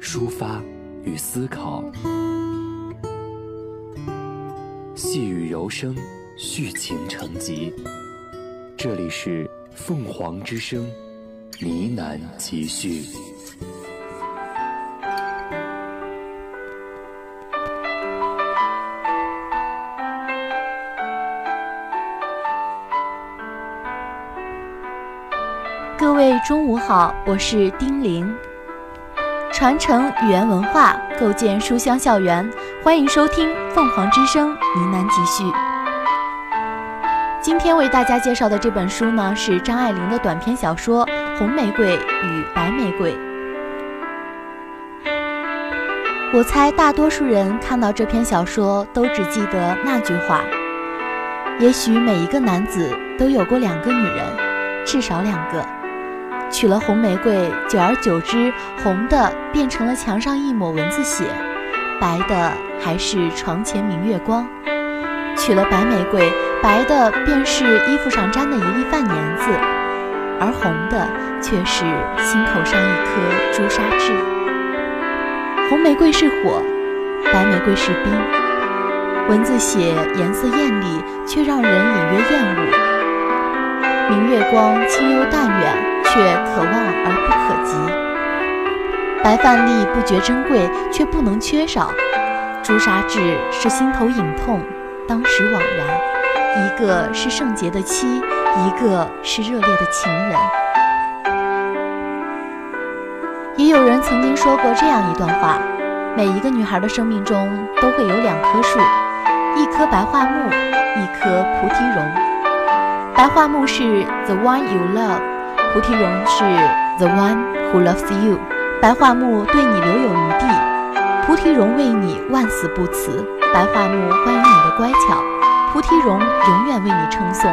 抒发与思考。细雨柔声，续情成集。这里是凤凰之声，呢喃集序。各位中午好，我是丁玲。传承语言文化，构建书香校园，欢迎收听凤凰之声呢喃集序。今天为大家介绍的这本书呢，是张爱玲的短篇小说《红玫瑰与白玫瑰》。我猜大多数人看到这篇小说，都只记得那句话：也许每一个男子都有过两个女人，至少两个。娶了红玫瑰，久而久之，红的变成了墙上一抹蚊子血，白的还是床前明月光；娶了白玫瑰，白的便是衣服上沾的一粒饭粘子，而红的却是心口上一颗朱砂痣。红玫瑰是火，白玫瑰是冰，蚊子血颜色艳丽，却让人隐约厌恶。明月光清幽淡远。却可望而不可及，白饭粒不觉珍贵，却不能缺少。朱砂痣是心头隐痛，当时惘然。一个是圣洁的妻，一个是热烈的情人。也有人曾经说过这样一段话：每一个女孩的生命中都会有两棵树，一棵白桦木，一棵菩提榕。白桦木是 the one you love。菩提榕是 the one who loves you，白桦木对你留有余地，菩提榕为你万死不辞。白桦木欢迎你的乖巧，菩提榕永远为你称颂。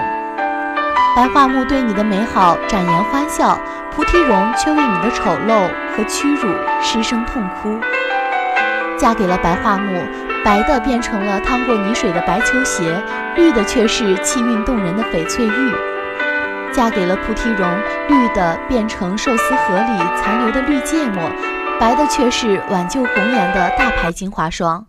白桦木对你的美好展颜欢笑，菩提榕却为你的丑陋和屈辱失声痛哭。嫁给了白桦木，白的变成了趟过泥水的白球鞋，绿的却是气韵动人的翡翠玉。嫁给了菩提榕，绿的变成寿司盒里残留的绿芥末，白的却是挽救红颜的大牌精华霜。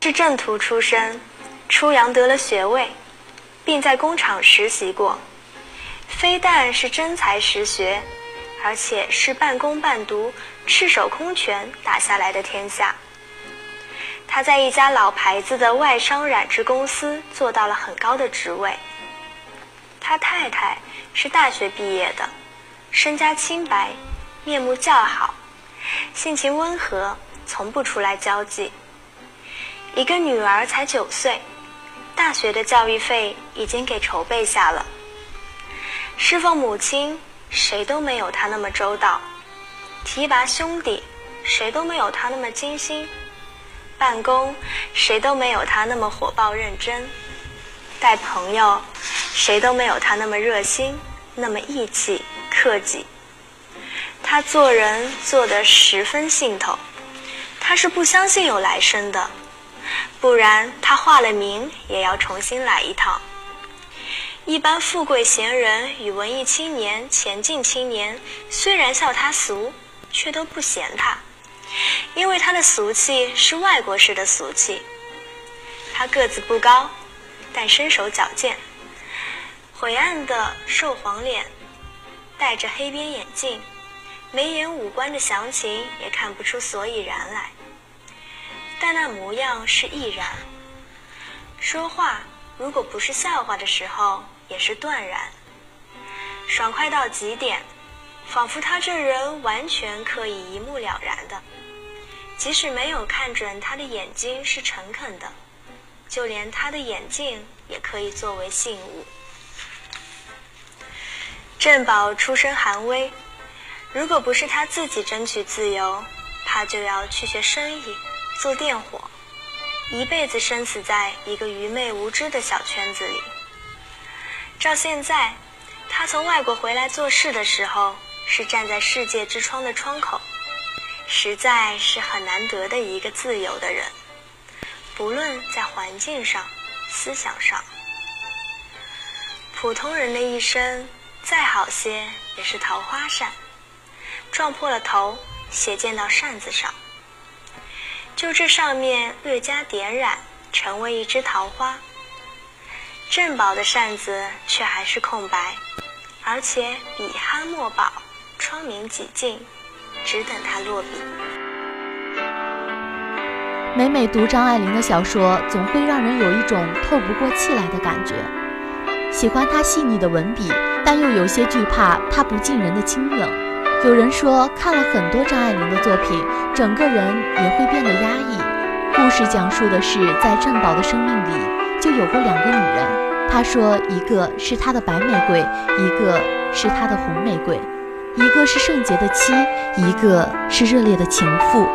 是正途出身，初阳得了学位，并在工厂实习过。非但是真才实学，而且是半工半读、赤手空拳打下来的天下。他在一家老牌子的外商染织公司做到了很高的职位。他太太是大学毕业的，身家清白，面目较好，性情温和，从不出来交际。一个女儿才九岁，大学的教育费已经给筹备下了。侍奉母亲，谁都没有他那么周到；提拔兄弟，谁都没有他那么精心；办公，谁都没有他那么火爆认真；带朋友，谁都没有他那么热心，那么义气克己。他做人做得十分信头，他是不相信有来生的，不然他化了名也要重新来一趟。一般富贵闲人与文艺青年、前进青年，虽然笑他俗，却都不嫌他，因为他的俗气是外国式的俗气。他个子不高，但身手矫健，晦暗的瘦黄脸，戴着黑边眼镜，眉眼五官的详情也看不出所以然来，但那模样是毅然。说话如果不是笑话的时候。也是断然，爽快到极点，仿佛他这人完全可以一目了然的。即使没有看准他的眼睛是诚恳的，就连他的眼镜也可以作为信物。郑宝出身寒微，如果不是他自己争取自由，怕就要去学生意，做电火，一辈子生死在一个愚昧无知的小圈子里。照现在，他从外国回来做事的时候，是站在世界之窗的窗口，实在是很难得的一个自由的人，不论在环境上、思想上。普通人的一生。再好些也是桃花扇，撞破了头，斜溅到扇子上。就这上面略加点染，成为一只桃花。镇宝的扇子却还是空白，而且笔酣墨饱，窗明几净，只等他落笔。每每读张爱玲的小说，总会让人有一种透不过气来的感觉。喜欢她细腻的文笔。但又有些惧怕她不近人的清冷。有人说，看了很多张爱玲的作品，整个人也会变得压抑。故事讲述的是，在郑宝的生命里就有过两个女人。他说，一个是他的白玫瑰，一个是他的红玫瑰；一个是圣洁的妻，一个是热烈的情妇。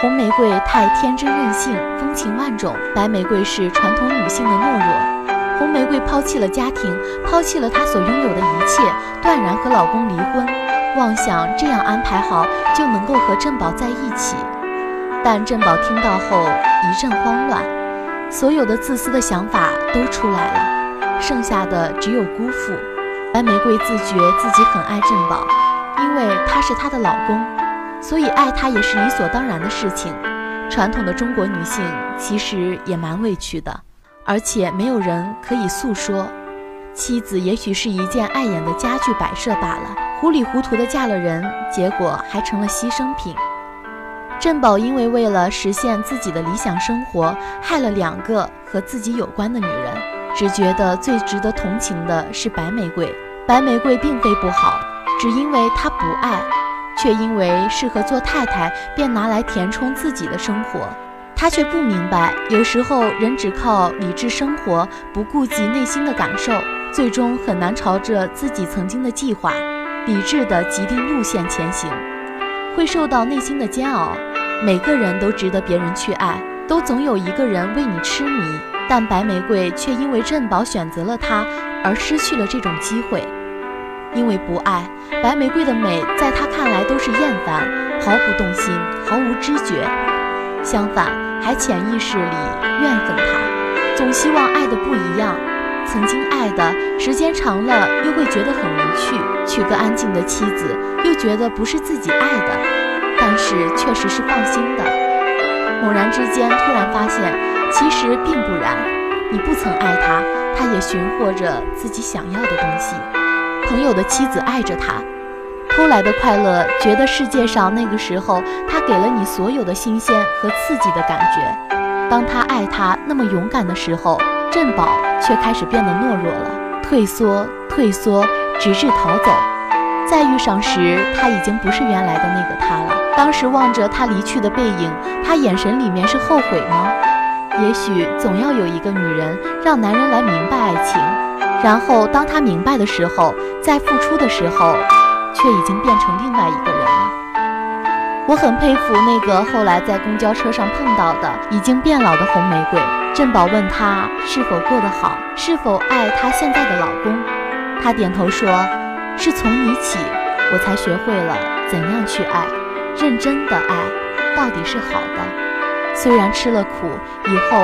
红玫瑰太天真任性，风情万种；白玫瑰是传统女性的懦弱。红玫瑰抛弃了家庭，抛弃了她所拥有的一切，断然和老公离婚，妄想这样安排好就能够和振宝在一起。但振宝听到后一阵慌乱，所有的自私的想法都出来了，剩下的只有辜负。白玫瑰自觉自己很爱振宝，因为他是她的老公，所以爱他也是理所当然的事情。传统的中国女性其实也蛮委屈的。而且没有人可以诉说，妻子也许是一件碍眼的家具摆设罢了，糊里糊涂的嫁了人，结果还成了牺牲品。振宝因为为了实现自己的理想生活，害了两个和自己有关的女人，只觉得最值得同情的是白玫瑰。白玫瑰并非不好，只因为她不爱，却因为适合做太太，便拿来填充自己的生活。她却不明白，有时候人只靠理智生活，不顾及内心的感受，最终很难朝着自己曾经的计划、理智的既定路线前行，会受到内心的煎熬。每个人都值得别人去爱，都总有一个人为你痴迷，但白玫瑰却因为振宝选择了他而失去了这种机会。因为不爱，白玫瑰的美在他看来都是厌烦，毫不动心，毫无知觉。相反。还潜意识里怨恨他，总希望爱的不一样。曾经爱的时间长了，又会觉得很无趣。娶个安静的妻子，又觉得不是自己爱的，但是确实是放心的。猛然之间，突然发现，其实并不然。你不曾爱他，他也寻获着自己想要的东西。朋友的妻子爱着他。偷来的快乐，觉得世界上那个时候他给了你所有的新鲜和刺激的感觉。当他爱他那么勇敢的时候，振宝却开始变得懦弱了，退缩，退缩，直至逃走。再遇上时，他已经不是原来的那个他了。当时望着他离去的背影，他眼神里面是后悔吗？也许总要有一个女人让男人来明白爱情，然后当他明白的时候，在付出的时候。却已经变成另外一个人了。我很佩服那个后来在公交车上碰到的已经变老的红玫瑰。振宝问他是否过得好，是否爱她现在的老公。他点头说：“是从你起，我才学会了怎样去爱，认真的爱，到底是好的。虽然吃了苦，以后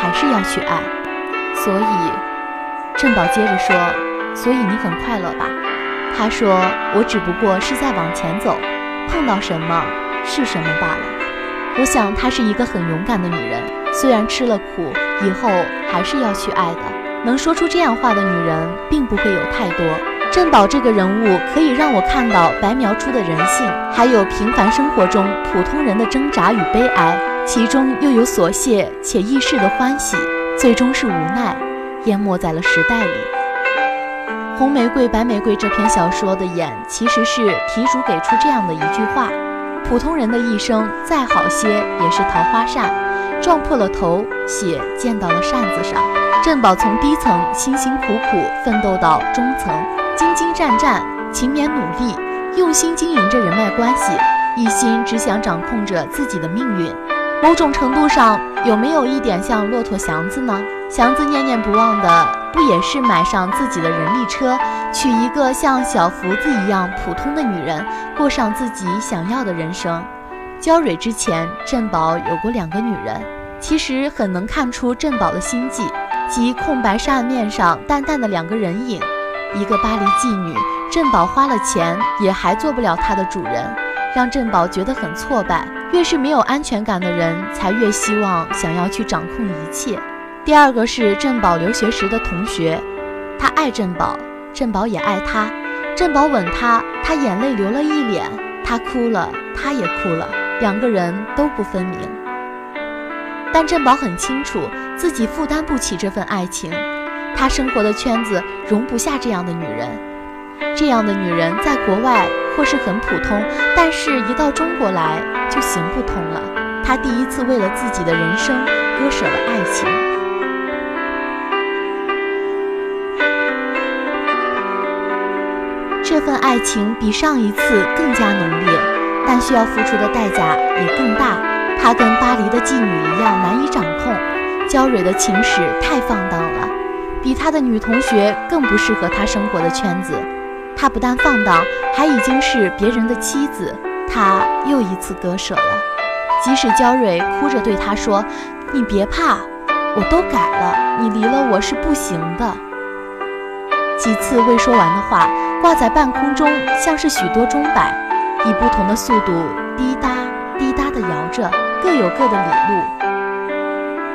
还是要去爱。所以，振宝接着说：所以你很快乐吧？”他说：“我只不过是在往前走，碰到什么是什么罢了。我想她是一个很勇敢的女人，虽然吃了苦，以后还是要去爱的。能说出这样话的女人，并不会有太多。振宝这个人物，可以让我看到白描出的人性，还有平凡生活中普通人的挣扎与悲哀，其中又有琐屑且易逝的欢喜，最终是无奈，淹没在了时代里。”《红玫瑰白玫瑰》这篇小说的眼，其实是题主给出这样的一句话：普通人的一生再好些也是桃花扇，撞破了头，血溅到了扇子上。振宝从低层辛辛苦苦奋斗到中层，兢兢战战，勤勉努力，用心经营着人脉关系，一心只想掌控着自己的命运。某种程度上，有没有一点像骆驼祥子呢？祥子念念不忘的，不也是买上自己的人力车，娶一个像小福子一样普通的女人，过上自己想要的人生？焦蕊之前，振宝有过两个女人，其实很能看出振宝的心计，即空白扇面上淡淡的两个人影，一个巴黎妓女，振宝花了钱也还做不了她的主人，让振宝觉得很挫败。越是没有安全感的人，才越希望想要去掌控一切。第二个是振宝留学时的同学，他爱振宝，振宝也爱他。振宝吻他，他眼泪流了一脸；他哭了，他也哭了，两个人都不分明。但振宝很清楚自己负担不起这份爱情，他生活的圈子容不下这样的女人。这样的女人在国外或是很普通，但是一到中国来就行不通了。他第一次为了自己的人生割舍了爱情，这份爱情比上一次更加浓烈，但需要付出的代价也更大。他跟巴黎的妓女一样难以掌控，焦蕊的情史太放荡了，比他的女同学更不适合他生活的圈子。他不但放荡，还已经是别人的妻子。他又一次割舍了，即使焦蕊哭着对他说：“你别怕，我都改了，你离了我是不行的。”几次未说完的话挂在半空中，像是许多钟摆，以不同的速度滴答滴答地摇着，各有各的理路。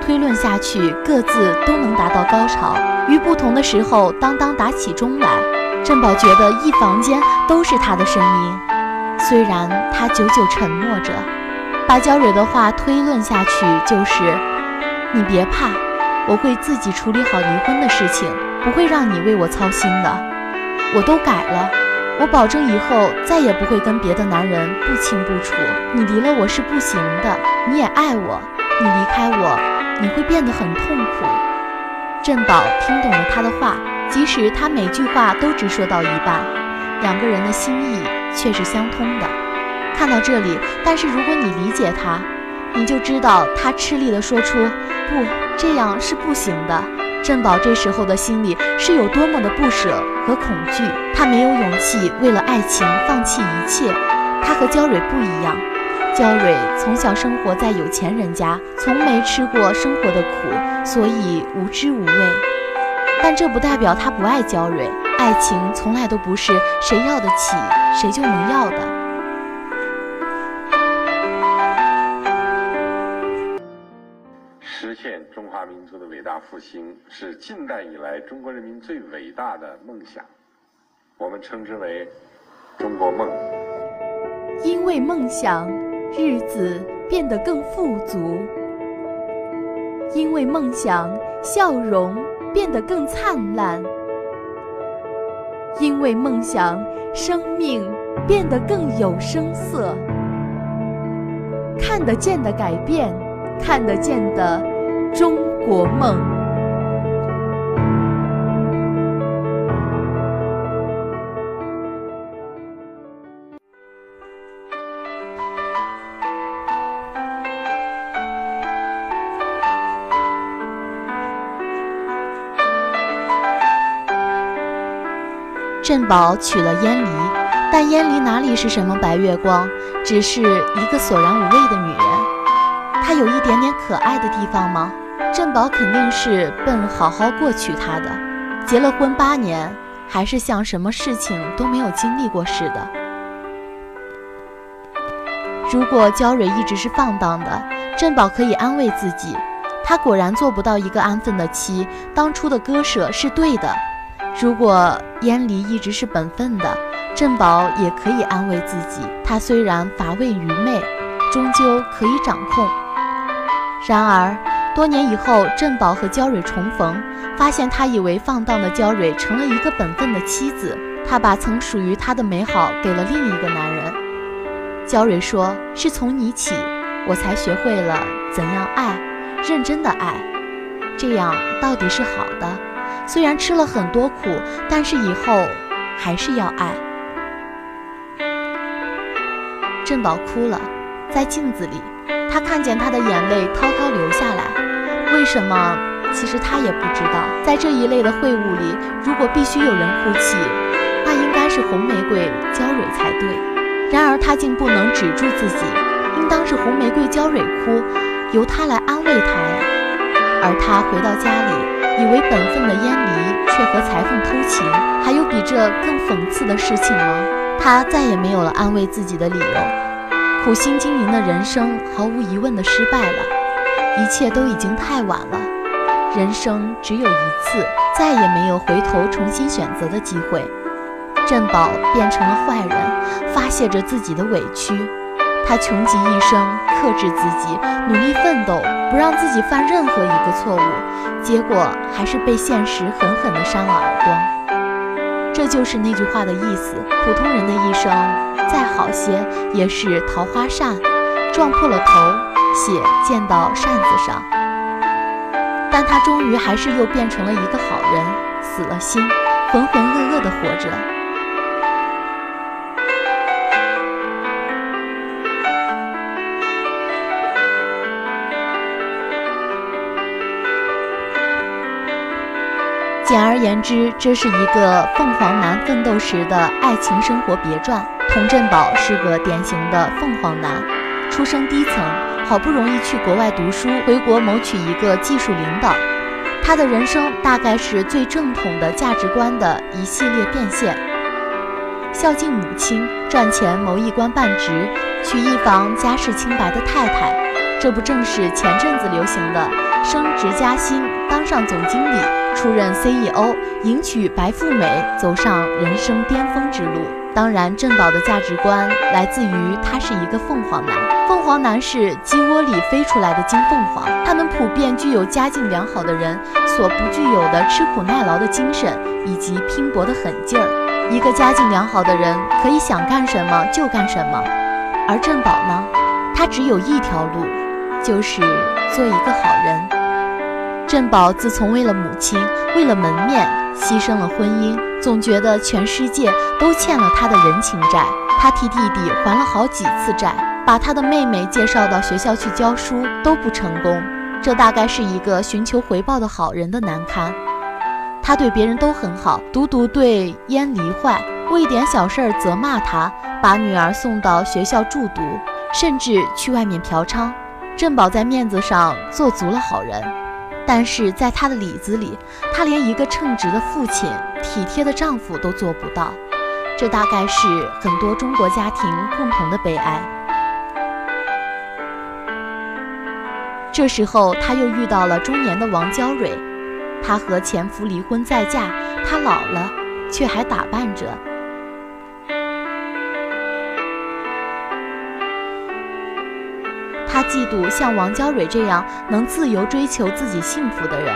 推论下去，各自都能达到高潮，于不同的时候当当打起钟来。振宝觉得一房间都是他的声音，虽然他久久沉默着，把焦蕊的话推论下去就是：你别怕，我会自己处理好离婚的事情，不会让你为我操心的。我都改了，我保证以后再也不会跟别的男人不清不楚。你离了我是不行的，你也爱我，你离开我，你会变得很痛苦。振宝听懂了他的话。即使他每句话都只说到一半，两个人的心意却是相通的。看到这里，但是如果你理解他，你就知道他吃力地说出“不，这样是不行的”。振宝这时候的心里是有多么的不舍和恐惧，他没有勇气为了爱情放弃一切。他和焦蕊不一样，焦蕊从小生活在有钱人家，从没吃过生活的苦，所以无知无畏。但这不代表他不爱焦蕊，爱情从来都不是谁要得起谁就能要的。实现中华民族的伟大复兴是近代以来中国人民最伟大的梦想，我们称之为“中国梦”。因为梦想，日子变得更富足；因为梦想，笑容。变得更灿烂，因为梦想，生命变得更有声色。看得见的改变，看得见的中国梦。宝娶了燕离，但燕离哪里是什么白月光，只是一个索然无味的女人。她有一点点可爱的地方吗？振宝肯定是奔好好过娶她的。结了婚八年，还是像什么事情都没有经历过似的。如果焦蕊一直是放荡的，振宝可以安慰自己，她果然做不到一个安分的妻，当初的割舍是对的。如果燕离一直是本分的，振宝也可以安慰自己，他虽然乏味愚昧，终究可以掌控。然而多年以后，振宝和焦蕊重逢，发现他以为放荡的焦蕊成了一个本分的妻子，他把曾属于他的美好给了另一个男人。焦蕊说：“是从你起，我才学会了怎样爱，认真的爱，这样到底是好的。虽然吃了很多苦，但是以后还是要爱。”振宝哭了，在镜子里，他看见他的眼泪滔滔流下来。为什么？其实他也不知道。在这一类的会晤里，如果必须有人哭泣，那应该是红玫瑰娇蕊才对。然而他竟不能止住自己，应当是红玫瑰娇蕊哭，由他来安慰他呀。而他回到家里，以为本分的燕离却和裁缝偷情，还有比这更讽刺的事情吗？他再也没有了安慰自己的理由，苦心经营的人生毫无疑问的失败了，一切都已经太晚了。人生只有一次，再也没有回头重新选择的机会。振宝变成了坏人，发泄着自己的委屈。他穷极一生克制自己，努力奋斗，不让自己犯任何一个错误，结果还是被现实狠狠地扇了耳光。这就是那句话的意思。普通人的一生再好些，也是桃花扇，撞破了头，血溅到扇子上。但他终于还是又变成了一个好人，死了心，浑浑噩噩地活着。简而言之，这是一个凤凰男奋斗时的爱情生活别传。童振宝是个典型的凤凰男，出生低层，好不容易去国外读书，回国谋取一个技术领导。他的人生大概是最正统的价值观的一系列变现：孝敬母亲，赚钱谋一官半职，娶一房家世清白的太太。这不正是前阵子流行的升职加薪，当上总经理？出任 CEO，迎娶白富美，走上人生巅峰之路。当然，振宝的价值观来自于他是一个凤凰男。凤凰男是鸡窝里飞出来的金凤凰，他们普遍具有家境良好的人所不具有的吃苦耐劳的精神以及拼搏的狠劲儿。一个家境良好的人可以想干什么就干什么，而振宝呢，他只有一条路，就是做一个好人。振宝自从为了母亲，为了门面，牺牲了婚姻，总觉得全世界都欠了他的人情债。他替弟弟还了好几次债，把他的妹妹介绍到学校去教书都不成功。这大概是一个寻求回报的好人的难堪。他对别人都很好，独独对燕离坏，为一点小事儿责骂他，把女儿送到学校住读，甚至去外面嫖娼。振宝在面子上做足了好人。但是在他的里子里，他连一个称职的父亲、体贴的丈夫都做不到，这大概是很多中国家庭共同的悲哀。这时候，他又遇到了中年的王娇蕊，她和前夫离婚再嫁，她老了，却还打扮着。他嫉妒像王娇蕊这样能自由追求自己幸福的人。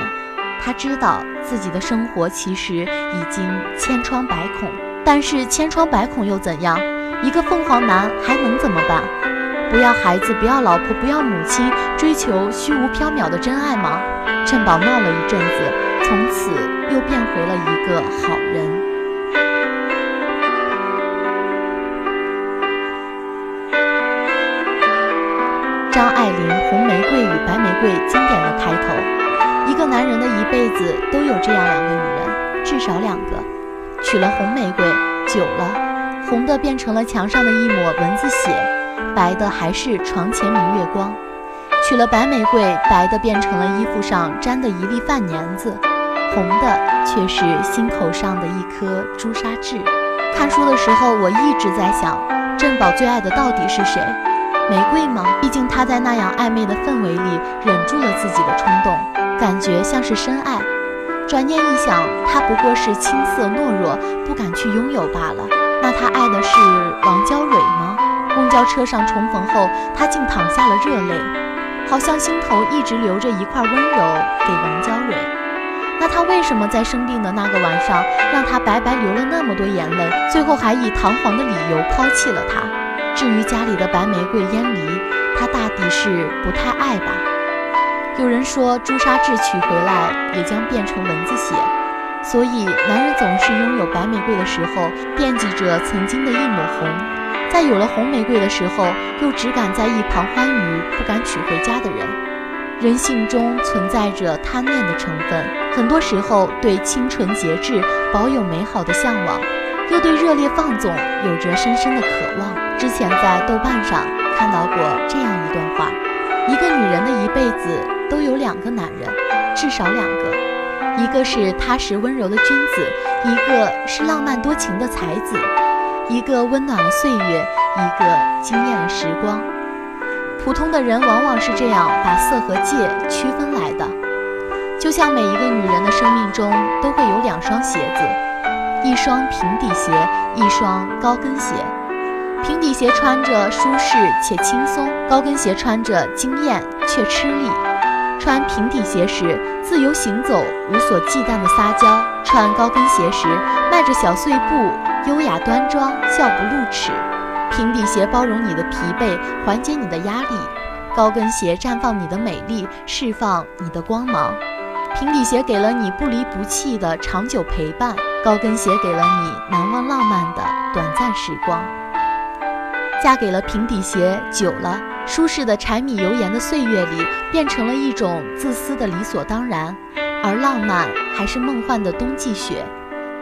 他知道自己的生活其实已经千疮百孔，但是千疮百孔又怎样？一个凤凰男还能怎么办？不要孩子，不要老婆，不要母亲，追求虚无缥缈的真爱吗？趁宝闹了一阵子，从此又变回了一个好人。子都有这样两个女人，至少两个。娶了红玫瑰，久了，红的变成了墙上的一抹蚊子血，白的还是床前明月光；娶了白玫瑰，白的变成了衣服上沾的一粒饭粘子，红的却是心口上的一颗朱砂痣。看书的时候，我一直在想，振宝最爱的到底是谁？玫瑰吗？毕竟他在那样暧昧的氛围里忍住了自己的冲动，感觉像是深爱。转念一想，他不过是青涩懦弱，不敢去拥有罢了。那他爱的是王娇蕊吗？公交车上重逢后，他竟淌下了热泪，好像心头一直留着一块温柔给王娇蕊。那他为什么在生病的那个晚上，让他白白流了那么多眼泪，最后还以堂皇的理由抛弃了他？至于家里的白玫瑰、烟梨，他大抵是不太爱吧。有人说，朱砂痣取回来也将变成蚊子血，所以男人总是拥有白玫瑰的时候惦记着曾经的一抹红，在有了红玫瑰的时候，又只敢在一旁欢愉，不敢娶回家的人。人性中存在着贪念的成分，很多时候对清纯节制保有美好的向往，又对热烈放纵有着深深的渴望。之前在豆瓣上看到过这样一段话：一个女人的一辈子。都有两个男人，至少两个，一个是踏实温柔的君子，一个是浪漫多情的才子，一个温暖了岁月，一个惊艳了时光。普通的人往往是这样把色和界区分来的，就像每一个女人的生命中都会有两双鞋子，一双平底鞋，一双高跟鞋。平底鞋穿着舒适且轻松，高跟鞋穿着惊艳却吃力。穿平底鞋时，自由行走，无所忌惮的撒娇；穿高跟鞋时，迈着小碎步，优雅端庄，笑不露齿。平底鞋包容你的疲惫，缓解你的压力；高跟鞋绽放你的美丽，释放你的光芒。平底鞋给了你不离不弃的长久陪伴，高跟鞋给了你难忘浪漫的短暂时光。嫁给了平底鞋，久了。舒适的柴米油盐的岁月里，变成了一种自私的理所当然；而浪漫还是梦幻的冬季雪，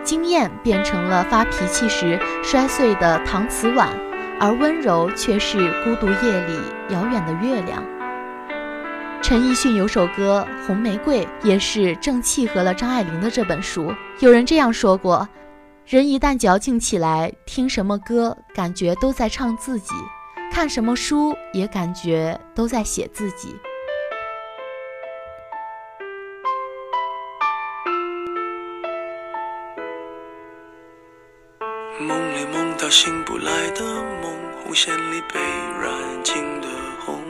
惊艳变成了发脾气时摔碎的搪瓷碗，而温柔却是孤独夜里遥远的月亮。陈奕迅有首歌《红玫瑰》，也是正契合了张爱玲的这本书。有人这样说过：人一旦矫情起来，听什么歌，感觉都在唱自己。看什么书也感觉都在写自己。梦里梦到醒不来的梦，红线里被染尽的红，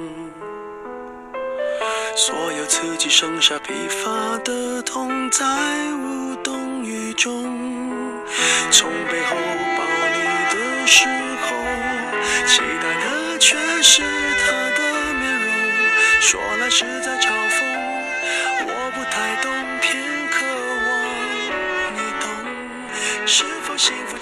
所有刺激剩下疲乏的痛，在无动于衷。从背后抱你的时候，期待的。却是他的面容，说来实在嘲讽，我不太懂，偏渴望你懂。是否幸福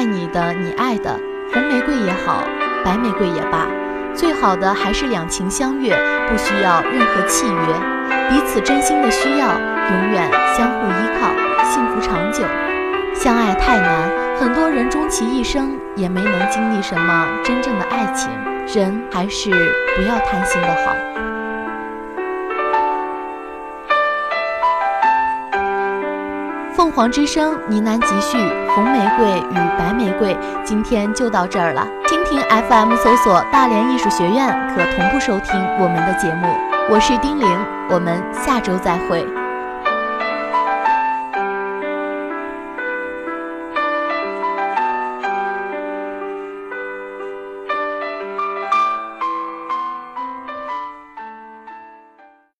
爱你的，你爱的，红玫瑰也好，白玫瑰也罢，最好的还是两情相悦，不需要任何契约，彼此真心的需要，永远相互依靠。幸福长久，相爱太难，很多人终其一生也没能经历什么真正的爱情。人还是不要贪心的好。凤凰之声呢喃集序：红玫瑰与白玫瑰，今天就到这儿了。蜻蜓 FM 搜索大连艺术学院，可同步收听我们的节目。我是丁玲，我们下周再会。